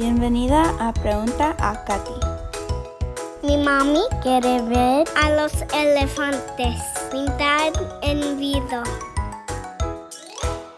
Bienvenida a Pregunta a Katy. Mi mami quiere ver a los elefantes pintar en vida.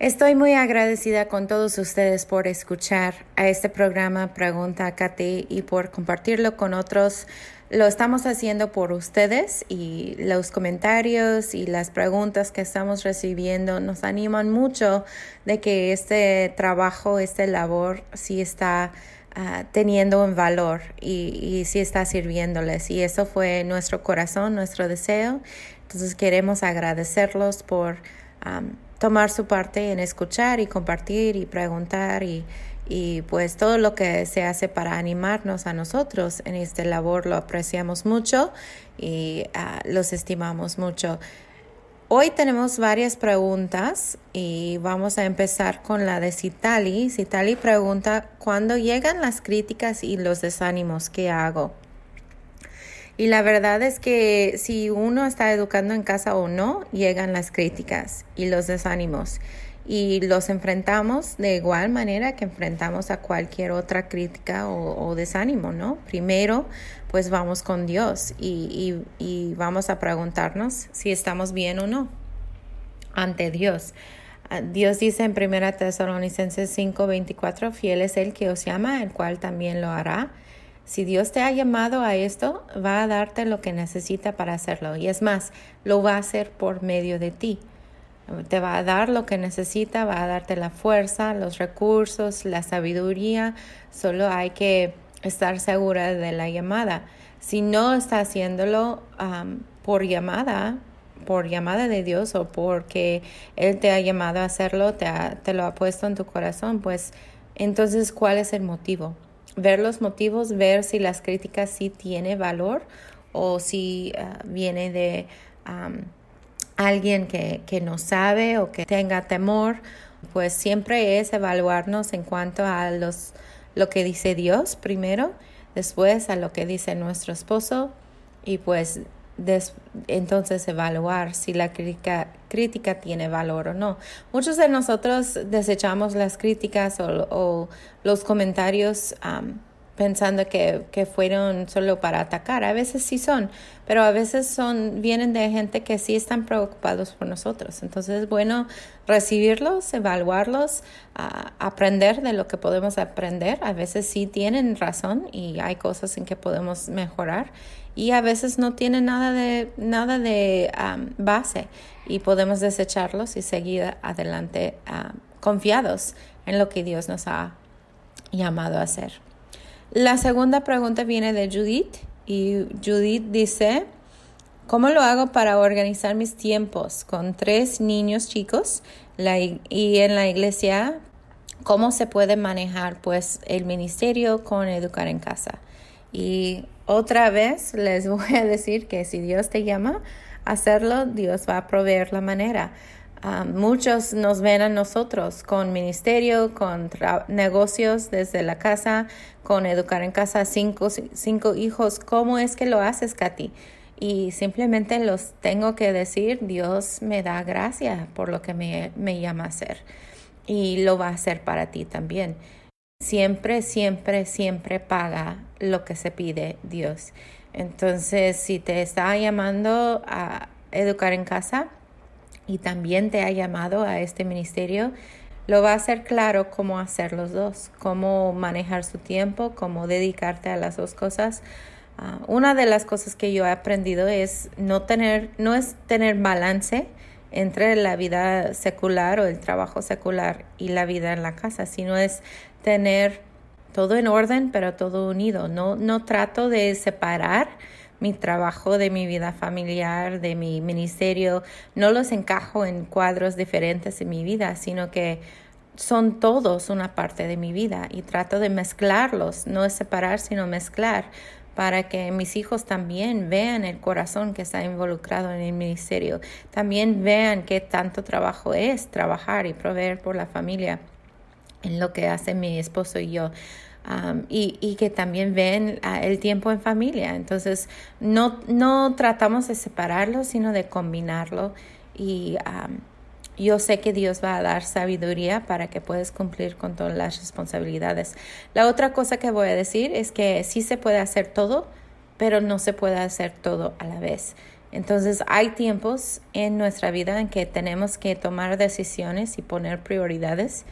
Estoy muy agradecida con todos ustedes por escuchar a este programa Pregunta a Katy y por compartirlo con otros. Lo estamos haciendo por ustedes y los comentarios y las preguntas que estamos recibiendo nos animan mucho de que este trabajo, esta labor sí está ah, teniendo un valor y, y sí está sirviéndoles. Y eso fue nuestro corazón, nuestro deseo. Entonces queremos agradecerlos por tomar su parte en escuchar y compartir y preguntar y, y pues todo lo que se hace para animarnos a nosotros en este labor lo apreciamos mucho y uh, los estimamos mucho. Hoy tenemos varias preguntas y vamos a empezar con la de Citali. Citali pregunta, ¿cuándo llegan las críticas y los desánimos? ¿Qué hago? Y la verdad es que si uno está educando en casa o no, llegan las críticas y los desánimos. Y los enfrentamos de igual manera que enfrentamos a cualquier otra crítica o, desánimo, ¿no? Primero, pues vamos con Dios y, vamos a preguntarnos si estamos bien o no ante Dios. Ah, Dios dice en 1 Tesalonicenses 5:24, fiel es el que os llama, el cual también lo hará. Si Dios te ha llamado a esto, va a darte lo que necesita para hacerlo. Y es más, lo va a hacer por medio de ti. Te va a dar lo que necesita, va a darte la fuerza, los recursos, la sabiduría. Solo hay que estar segura de la llamada. Si no está haciéndolo por llamada, por llamada de Dios o porque Él te ha llamado a hacerlo, te, te lo ha puesto en tu corazón, pues entonces, ¿cuál es el motivo? Ver los motivos, ver si las críticas sí tiene valor o si uh, viene de alguien que, que no sabe o que tenga temor, pues siempre es evaluarnos en cuanto a los, lo que dice Dios primero, después a lo que dice nuestro esposo y pues entonces evaluar si la crítica, crítica, tiene valor o no. Muchos de nosotros desechamos las críticas o, o los comentarios pensando que, que, fueron solo para atacar. A veces sí son, pero a veces son, vienen de gente que sí están preocupados por nosotros. Entonces es bueno recibirlos, evaluarlos, aprender de lo que podemos aprender. A veces sí tienen razón y hay cosas en que podemos mejorar y a veces no tienen nada de, nada de base y podemos desecharlos y seguir adelante confiados en lo que Dios nos ha llamado a hacer. La segunda pregunta viene de Judith y Judith dice, ¿cómo lo hago para organizar mis tiempos con tres niños chicos y en la iglesia? ¿Cómo se puede manejar pues el ministerio con educar en casa? Y otra vez les voy a decir que si Dios te llama hacerlo, Dios va a proveer la manera. Ah, muchos nos ven a nosotros con ministerio, con negocios desde la casa, con educar en casa cinco, cinco hijos. ¿Cómo es que lo haces, Katy? Y simplemente los tengo que decir, Dios me da gracia por lo que me, me llama a hacer. Y lo va a hacer para ti también. Siempre, siempre, siempre paga lo que se pide Dios. Entonces, si te está llamando a educar en casa, y también te ha llamado a este ministerio, lo va a hacer claro cómo hacer los dos, cómo manejar su tiempo, cómo dedicarte a las dos cosas. Uh, una de las cosas que yo he aprendido es no tener, no es tener balance entre la vida secular o el trabajo secular y la vida en la casa, sino es tener todo en orden, pero todo unido. No, no trato de separar mi trabajo, de mi vida familiar, de mi ministerio. No los encajo en cuadros diferentes en mi vida, sino que son todos una parte de mi vida y trato de mezclarlos, no es separar, sino mezclar para que mis hijos también vean el corazón que está involucrado en el ministerio, también vean qué tanto trabajo es trabajar y proveer por la familia en lo que hace mi esposo y yo. Um, y, y, que también ven uh, el tiempo en familia. Entonces, no, no tratamos de separarlo, sino de combinarlo. Y um, yo sé que Dios va a dar sabiduría para que puedas cumplir con todas las responsabilidades. La otra cosa que voy a decir es que sí se puede hacer todo, pero no se puede hacer todo a la vez. Entonces hay tiempos en nuestra vida en que tenemos que tomar decisiones y poner prioridades.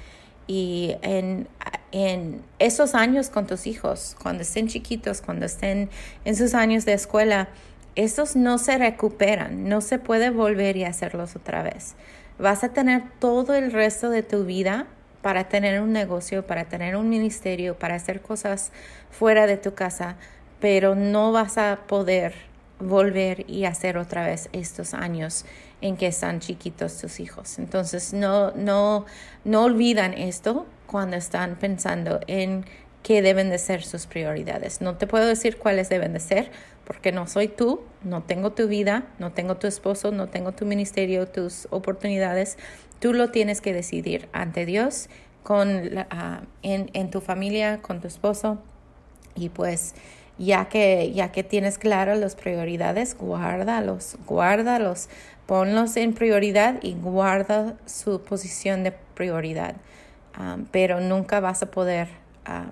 Y en, en esos años con tus hijos, cuando estén chiquitos, cuando estén en sus años de escuela, esos no se recuperan, no se puede volver y hacerlos otra vez. Vas a tener todo el resto de tu vida para tener un negocio, para tener un ministerio, para hacer cosas fuera de tu casa, pero no vas a poder volver y hacer otra vez estos años en que están chiquitos tus hijos. Entonces, no, no, no olvidan esto cuando están pensando en qué deben de ser sus prioridades. No te puedo decir cuáles deben de ser, porque no soy tú, no tengo tu vida, no tengo tu esposo, no tengo tu ministerio, tus oportunidades. Tú lo tienes que decidir ante Dios, con ah, en, en, tu familia, con tu esposo. Y pues ya que, ya que tienes claro las prioridades, guárdalos, guárdalos, ponlos en prioridad y guarda su posición de prioridad. Ah, pero nunca vas a poder ah,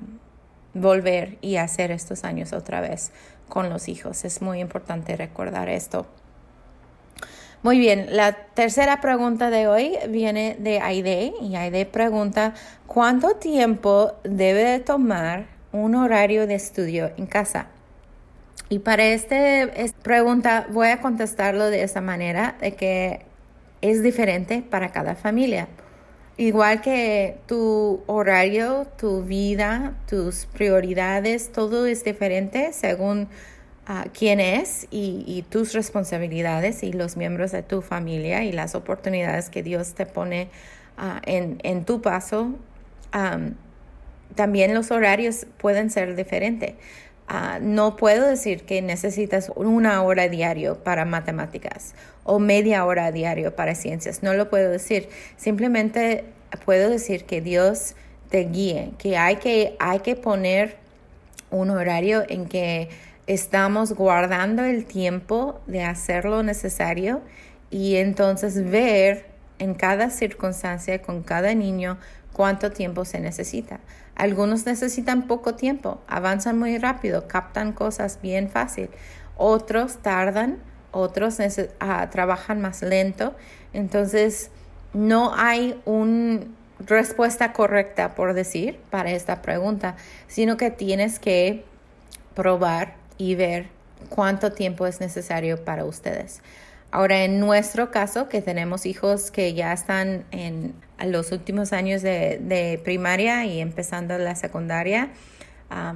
volver y hacer estos años otra vez con los hijos. Es muy importante recordar esto. Muy bien, la tercera pregunta de hoy viene de Aide y Aide pregunta, ¿cuánto tiempo debe tomar un horario de estudio en casa? Y para esta pregunta voy a contestarlo de esa manera, de que es diferente para cada familia. Igual que tu horario, tu vida, tus prioridades, todo es diferente según ah, quién es y, tus responsabilidades y los miembros de tu familia y las oportunidades que Dios te pone ah, en, tu paso. también los horarios pueden ser diferentes. Ah, no puedo decir que necesitas una hora diario para matemáticas o media hora diario para ciencias. No lo puedo decir. Simplemente puedo decir que Dios te guíe, que hay que, hay que poner un horario en que estamos guardando el tiempo de hacer lo necesario y entonces ver en cada circunstancia con cada niño cuánto tiempo se necesita. Algunos necesitan poco tiempo, avanzan muy rápido, captan cosas bien fácil. Otros tardan, otros ah, trabajan más lento. Entonces, no hay una respuesta correcta, por decir, para esta pregunta, sino que tienes que probar y ver cuánto tiempo es necesario para ustedes. Ahora, en nuestro caso, que tenemos hijos que ya están en los últimos años de, primaria y empezando la secundaria,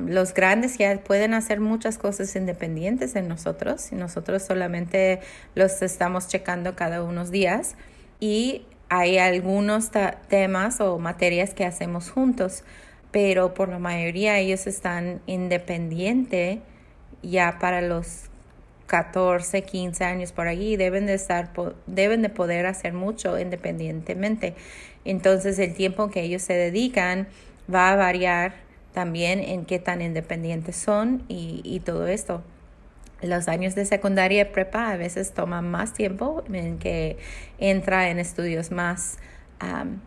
los grandes ya pueden hacer muchas cosas independientes de nosotros nosotros solamente los estamos checando cada unos días. Y hay algunos temas o materias que hacemos juntos, pero por la mayoría ellos están independientes ya para los 14, 15 años por allí, deben de estar, deben de poder hacer mucho independientemente. Entonces el tiempo que ellos se dedican va a variar también en qué tan independientes son y, todo esto. Los años de secundaria y prepa a veces toman más tiempo en que entra en estudios más,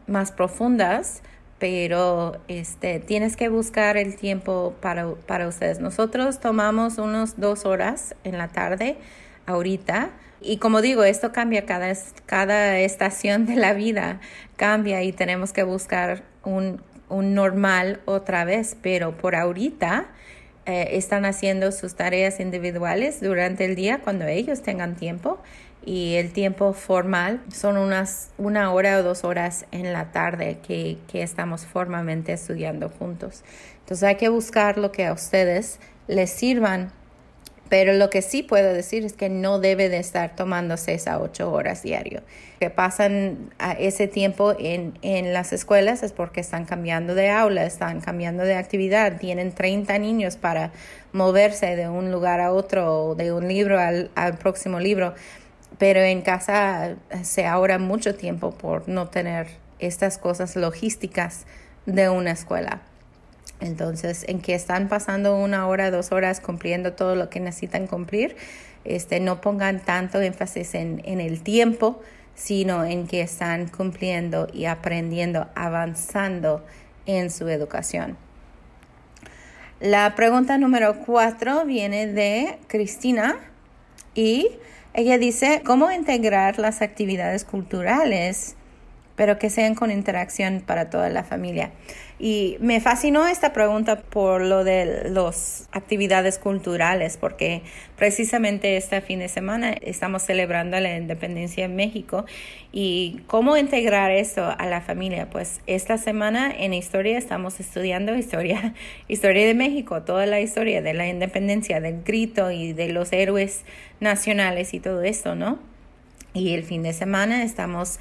más profundas pero este, tienes que buscar el tiempo para, para ustedes. Nosotros tomamos unos dos horas en la tarde ahorita. Y como digo, esto cambia cada, cada estación de la vida, cambia y tenemos que buscar un, un normal otra vez, pero por ahorita eh, están haciendo sus tareas individuales durante el día cuando ellos tengan tiempo y el tiempo formal son unas una hora o dos horas en la tarde que, que, estamos formalmente estudiando juntos. Entonces hay que buscar lo que a ustedes les sirvan, Pero lo que sí puedo decir es que no debe de estar tomando seis a ocho horas diario. Que pasan ese tiempo en, en las escuelas es porque están cambiando de aula, están cambiando de actividad, tienen 30 niños para moverse de un lugar a otro o de un libro al, al próximo libro. Pero en casa se ahorra mucho tiempo por no tener estas cosas logísticas de una escuela. Entonces, en que están pasando una hora, dos horas cumpliendo todo lo que necesitan cumplir, este, no pongan tanto énfasis en, en el tiempo, sino en que están cumpliendo y aprendiendo, avanzando en su educación. La pregunta número cuatro viene de Cristina y ella dice, ¿cómo integrar las actividades culturales pero que sean con interacción para toda la familia. Y me fascinó esta pregunta por lo de las actividades culturales, porque precisamente este fin de semana estamos celebrando la independencia en México y cómo integrar esto a la familia. Pues esta semana en historia estamos estudiando historia, historia de México, toda la historia de la independencia, del grito y de los héroes nacionales y todo esto, ¿no? Y el fin de semana estamos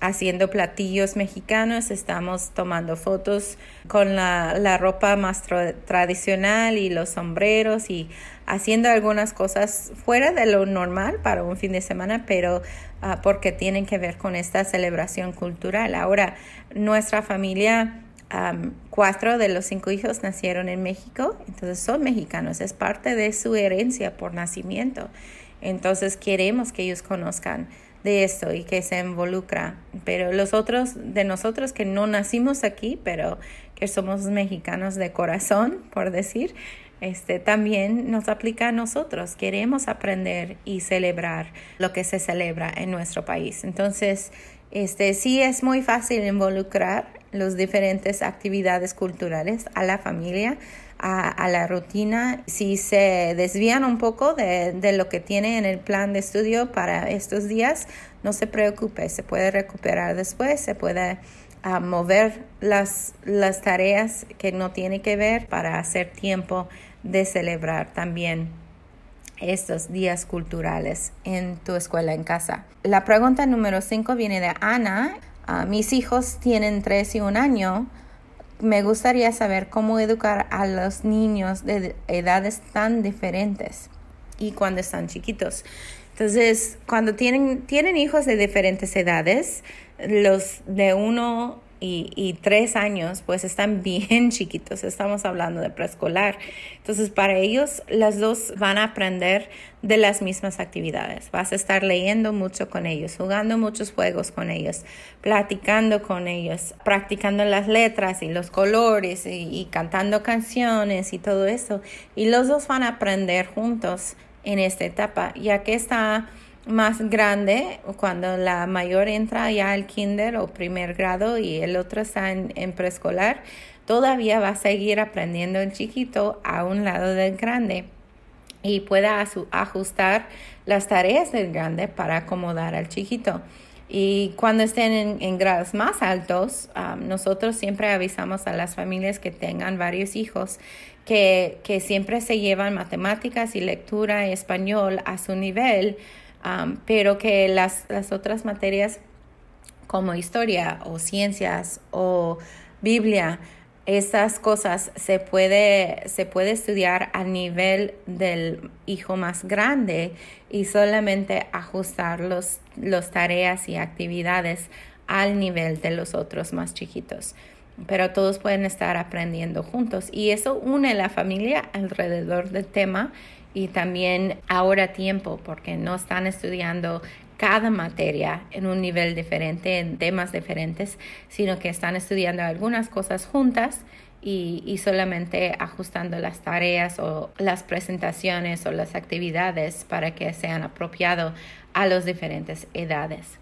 haciendo platillos mexicanos, estamos tomando fotos con la, ropa más tradicional y los sombreros y haciendo algunas cosas fuera de lo normal para un fin de semana, pero ah, porque tienen que ver con esta celebración cultural. Ahora, nuestra familia... cuatro de los cinco hijos nacieron en México, entonces son mexicanos, es parte de su herencia por nacimiento. Entonces queremos que ellos conozcan de esto y que se involucra. Pero los otros de nosotros que no nacimos aquí, pero que somos mexicanos de corazón, por decir, este también nos aplica a nosotros. Queremos aprender y celebrar lo que se celebra en nuestro país. Entonces, este sí es muy fácil involucrar las diferentes actividades culturales a la familia a, la rutina. Si se desvían un poco de, lo que tiene en el plan de estudio para estos días, no se preocupe, se puede recuperar después, se puede ah, mover las, las tareas que no tiene que ver para hacer tiempo de celebrar también estos días culturales en tu escuela en casa. La pregunta número 5 viene de Ana. Ah, mis hijos tienen tres y un año me gustaría saber cómo educar a los niños de edades tan diferentes y cuando están chiquitos. Entonces, cuando tienen, tienen hijos de diferentes edades, los de uno y, tres años, pues están bien chiquitos, estamos hablando de preescolar. Entonces, para ellos, las dos van a aprender de las mismas actividades. Vas a estar leyendo mucho con ellos, jugando muchos juegos con ellos, platicando con ellos, practicando las letras y los colores y, cantando canciones y todo eso. Y los dos van a aprender juntos en esta etapa, ya que está más grande, cuando la mayor entra ya al kinder o primer grado y el otro está en, preescolar, todavía va a seguir aprendiendo el chiquito a un lado del grande y pueda ajustar las tareas del grande para acomodar al chiquito. Y cuando estén en, grados más altos, nosotros siempre avisamos a las familias que tengan varios hijos que, que siempre se llevan matemáticas y lectura español a su nivel pero que las, las otras materias como historia o ciencias o Biblia, esas cosas se puede, se puede estudiar a nivel del hijo más grande y solamente ajustar los, los tareas y actividades al nivel de los otros más chiquitos. Pero todos pueden estar aprendiendo juntos y eso une la familia alrededor del tema y también ahora tiempo porque no están estudiando cada materia en un nivel diferente, en temas diferentes, sino que están estudiando algunas cosas juntas y, y, solamente ajustando las tareas o las presentaciones o las actividades para que sean apropiados a las diferentes edades.